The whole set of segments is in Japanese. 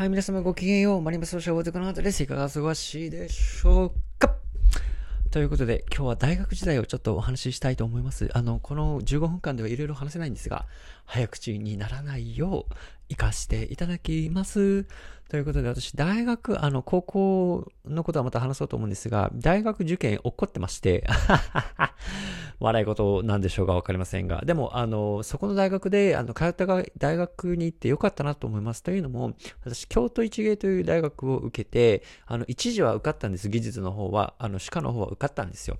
はい、皆様ごきげんよう。マリンバスのシャボテクの後です。いかがお過ごしでしょうか？ということで、今日は大学時代をちょっとお話ししたいと思います。あの、この15分間ではいろいろ話せないんですが、早口にならないよう、活かしていただきます。ということで、私、大学、あの、高校のことはまた話そうと思うんですが、大学受験起こってまして、笑い事なんでしょうかわかりませんが、でも、あの、そこの大学で、あの、通った大学に行ってよかったなと思います。というのも、私、京都一芸という大学を受けて、あの、一時は受かったんです。技術の方は、あの、歯科の方は受かったんですよ。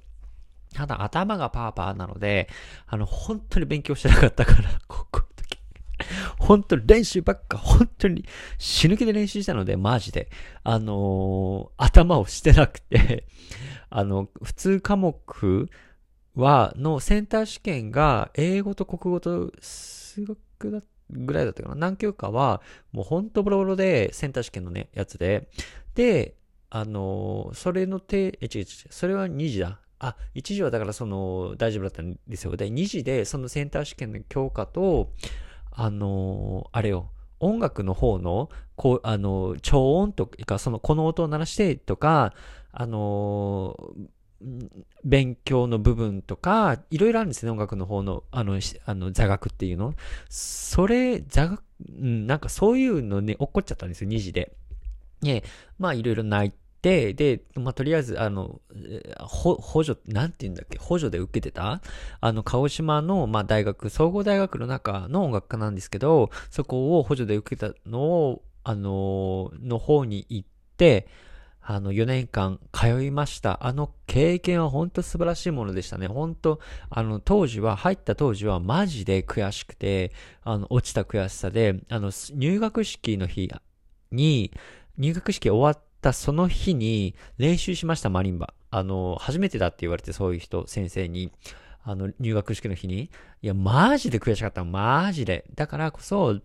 ただ、頭がパーパーなので、あの、本当に勉強してなかったから、ここ本当に練習ばっか、本当に死ぬ気で練習したので、マジで。あのー、頭をしてなくてあの、普通科目は、のセンター試験が、英語と国語と数学だぐらいだったかな。何教科は、もうほんとボロボロで、センター試験のね、やつで。で、あのー、それの手、え、違う違う、それは2時だ。あ、1時はだからその、大丈夫だったんですよ。で、2時で、そのセンター試験の教科と、あのー、あれよ、音楽の方の、こう、あの、超音とか、その、この音を鳴らしてとか、あのー、勉強の部分とか、いろいろあるんですね、音楽の方の、あの、あの座学っていうの。それ、座学、なんかそういうのね、起こっちゃったんですよ、2時で。ね、まあいろいろ泣いで、で、まあ、とりあえず、あの、補助、なんて言うんだっけ、補助で受けてたあの、鹿児島の、まあ、大学、総合大学の中の音楽科なんですけど、そこを補助で受けたのを、あの、の方に行って、あの、4年間通いました。あの経験は本当素晴らしいものでしたね。本当あの、当時は、入った当時はマジで悔しくて、あの、落ちた悔しさで、あの、入学式の日に、入学式終わっ、たその日に練習しました、マリンバ。あの、初めてだって言われて、そういう人、先生に。あの、入学式の日に。いや、マジで悔しかった。マジで。だからこそ、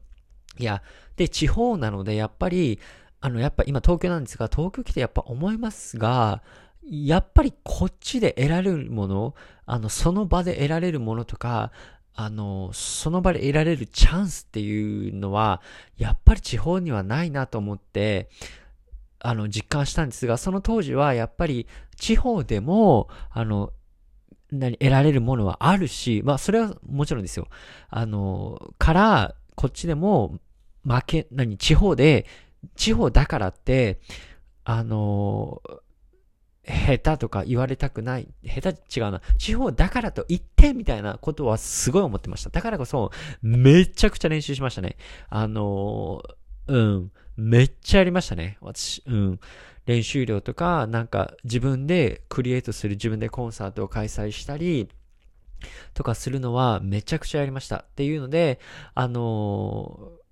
いや、で、地方なので、やっぱり、あの、やっぱ今東京なんですが、東京来てやっぱ思いますが、やっぱりこっちで得られるもの、あの、その場で得られるものとか、あの、その場で得られるチャンスっていうのは、やっぱり地方にはないなと思って、あの、実感したんですが、その当時はやっぱり地方でも、あの、何、得られるものはあるし、まあ、それはもちろんですよ。あの、から、こっちでも、負け、何、地方で、地方だからって、あの、下手とか言われたくない。下手違うな。地方だからと言ってみたいなことはすごい思ってました。だからこそ、めちゃくちゃ練習しましたね。あの、うん。めっちゃやりましたね。私、うん。練習量とか、なんか自分でクリエイトする自分でコンサートを開催したり、とかするのはめちゃくちゃやりました。っていうので、あのー、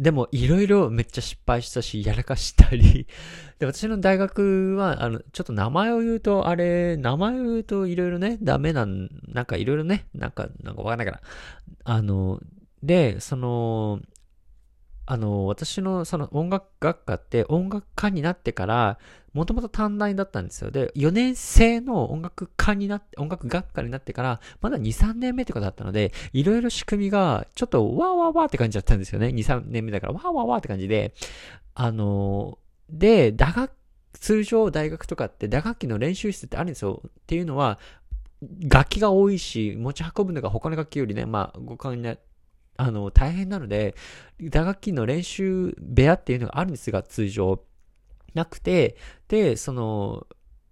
でもいろいろめっちゃ失敗したし、やらかしたり で、私の大学は、あの、ちょっと名前を言うと、あれ、名前を言うといろいろね、ダメなん、なんかいろいろね、なんか、なんかわかんないから。あの、で、その、あの、私のその音楽学科って音楽科になってから、もともと短大だったんですよ。で、4年生の音楽科になって、音楽学科になってから、まだ2、3年目ってことだったので、いろいろ仕組みが、ちょっとわーわーわーって感じだったんですよね。2、3年目だから、わーわーわーって感じで、あの、で、打楽、通常大学とかって打楽器の練習室ってあるんですよ。っていうのは、楽器が多いし、持ち運ぶのが他の楽器よりね、まあ、ご勘になってあの、大変なので、打楽器の練習部屋っていうのがあるんですが、通常。なくて、で、その、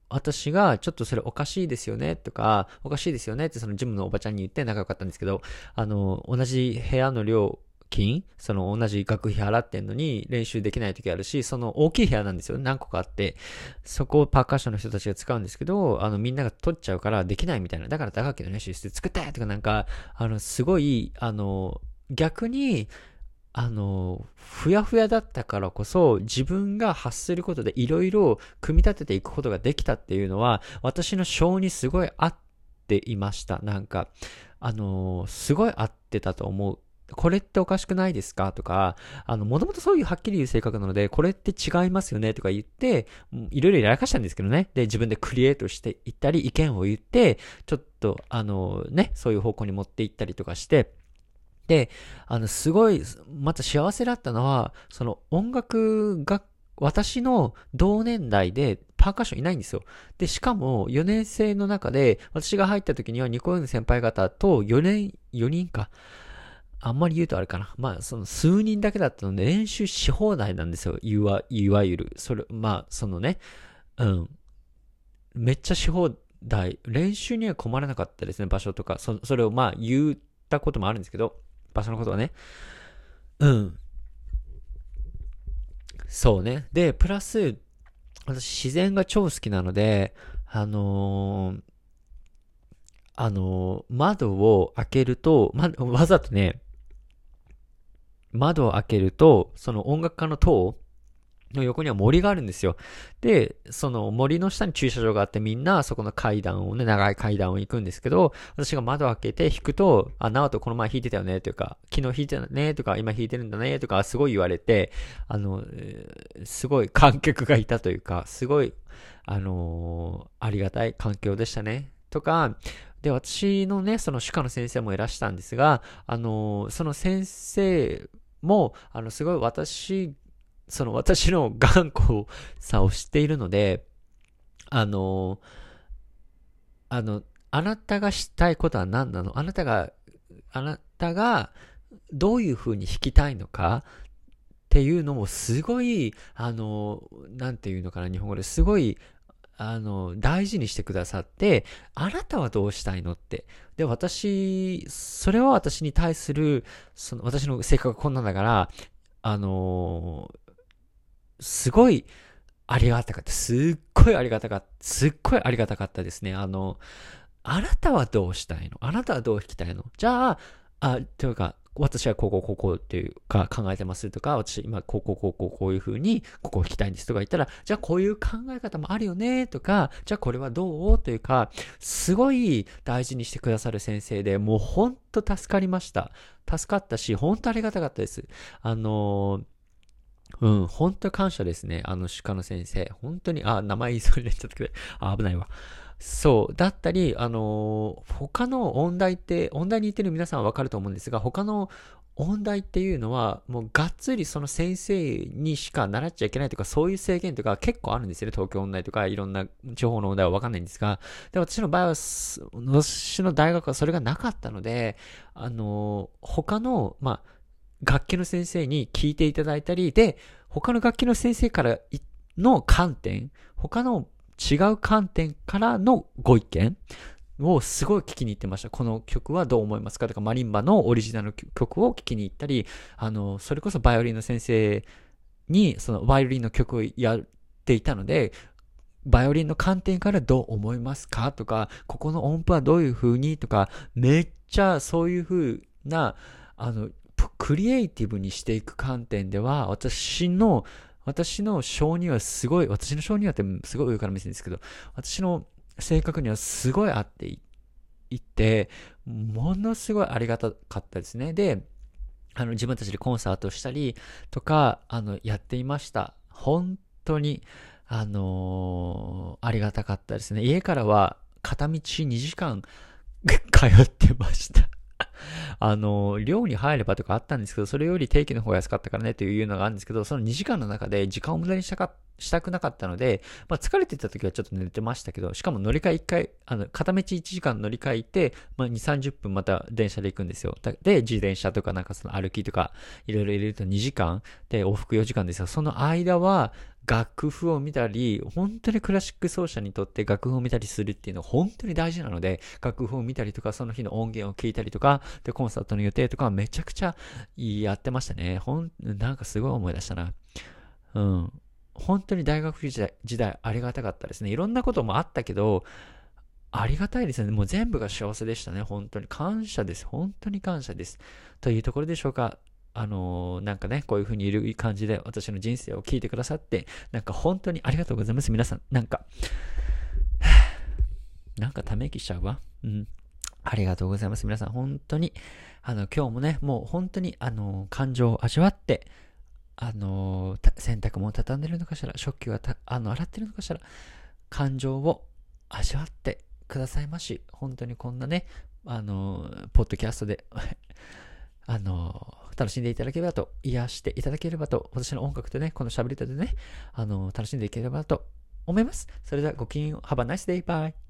私がちょっとそれおかしいですよねとか、おかしいですよねってそのジムのおばちゃんに言って仲良かったんですけど、あの、同じ部屋の料金、その同じ学費払ってんのに練習できない時あるし、その大きい部屋なんですよ。何個かあって。そこをパーカッションの人たちが使うんですけど、あのみんなが取っちゃうからできないみたいな。だから打楽器の練習室作ってとかなんか、あの、すごい、あの、逆に、あの、ふやふやだったからこそ自分が発することでいろいろ組み立てていくことができたっていうのは私の性にすごい合っていました。なんか、あの、すごい合ってたと思う。これっておかしくないですか？とか、あの、もともとそういうはっきり言う性格なので、これって違いますよね？とか言って、いろいろやらかしたんですけどね。で、自分でクリエイトしていったり、意見を言って、ちょっと、あの、ね、そういう方向に持っていったりとかして、で、あの、すごい、また幸せだったのは、その音楽が、私の同年代でパーカッションいないんですよ。で、しかも4年生の中で、私が入った時にはニコヨン先輩方と4年、4人か。あんまり言うとあれかな。まあ、その数人だけだったので練習し放題なんですよ。いわ、いわゆる。それ、まあ、そのね、うん。めっちゃし放題。練習には困らなかったですね、場所とか。そ、それをまあ言ったこともあるんですけど。場所のことはね。うん。そうね。で、プラス、私自然が超好きなので、あのー、あの、窓を開けると、ま、わざとね、窓を開けると、その音楽家の塔の横には森があるんですよ。で、その森の下に駐車場があってみんなそこの階段をね、長い階段を行くんですけど、私が窓を開けて弾くと、あ、ナオトこの前弾いてたよねというか、昨日弾いてたねとか、今弾いてるんだねとか、すごい言われて、あの、すごい観客がいたというか、すごい、あのー、ありがたい環境でしたね。とか、で、私のね、その歯科の先生もいらしたんですが、あのー、その先生も、あの、すごい私その私の頑固さを知っているので、あの、あの、あなたがしたいことは何なの？あなたが、あなたがどういう風に弾きたいのか？っていうのもすごい、あの、なんていうのかな、日本語で。すごい、あの、大事にしてくださって、あなたはどうしたいのって。で、私、それは私に対する、その、私の性格がこんなんだから、あの、すごいありがたかった。すっごいありがたかった。すっごいありがたかったですね。あの、あなたはどうしたいの？あなたはどう弾きたいの？じゃあ、あ、というか、私はここここっていうか考えてますとか、私今こうこここうこういう風にここを弾きたいんですとか言ったら、じゃあこういう考え方もあるよねとか、じゃあこれはどうというか、すごい大事にしてくださる先生で、もうほんと助かりました。助かったし、ほんとありがたかったです。あのーうん、本当感謝ですね。あの歯科の先生。本当に、あ、名前言いそうになっちゃったけど、危ないわ。そう。だったり、あのー、他の音大って、音大に行ってる皆さんはわかると思うんですが、他の音大っていうのは、もうがっつりその先生にしか習っちゃいけないとか、そういう制限とか結構あるんですよね。東京音大とか、いろんな地方の音大はわかんないんですが。で、私の場合は、私の大学はそれがなかったので、あのー、他の、まあ、楽器の先生に聞いていただいたり、で、他の楽器の先生からの観点、他の違う観点からのご意見をすごい聞きに行ってました。この曲はどう思いますか？とか、マリンバのオリジナル曲を聞きに行ったり、あの、それこそバイオリンの先生に、そのバイオリンの曲をやっていたので、バイオリンの観点からどう思いますか？とか、ここの音符はどういう風に？とか、めっちゃそういう風な、あの、クリエイティブにしていく観点では、私の、私の性にはすごい、私の性にはってすごい上から見せるんですけど、私の性格にはすごい合っていって、ものすごいありがたかったですね。で、あの、自分たちでコンサートしたりとか、あの、やっていました。本当に、あのー、ありがたかったですね。家からは片道2時間 通ってました あの、寮に入ればとかあったんですけど、それより定期の方が安かったからねというのがあるんですけど、その2時間の中で時間を無駄にしたか、したくなかったので、まあ疲れてた時はちょっと寝てましたけど、しかも乗り換え1回、あの、片道1時間乗り換えて、まあ2、30分また電車で行くんですよ。で、自転車とかなんかその歩きとか、いろいろ入れると2時間で往復4時間ですよ。その間は、楽譜を見たり、本当にクラシック奏者にとって楽譜を見たりするっていうのは本当に大事なので、楽譜を見たりとか、その日の音源を聞いたりとか、で、コンサートの予定とかめちゃくちゃやってましたね。ほん、なんかすごい思い出したな。うん。本当に大学時代時代ありがたかったですね。いろんなこともあったけど、ありがたいですね。もう全部が幸せでしたね。本当に感謝です。本当に感謝です。というところでしょうか。あのー、なんかね、こういう風にいる感じで私の人生を聞いてくださって、なんか本当にありがとうございます。皆さん、なんか、なんかため息しちゃうわ。うん。ありがとうございます。皆さん、本当に、あの、今日もね、もう本当に、あの、感情を味わって、あの、洗濯も畳んでるのかしら、食器はあの、洗ってるのかしら、感情を味わってくださいまし。本当にこんなね、あの、ポッドキャストであの、楽しんでいただければと、癒していただければと、私の音楽とね、この喋り方でね、あの、楽しんでいければと思います。それではごきげんよう。Have a nice day. Bye.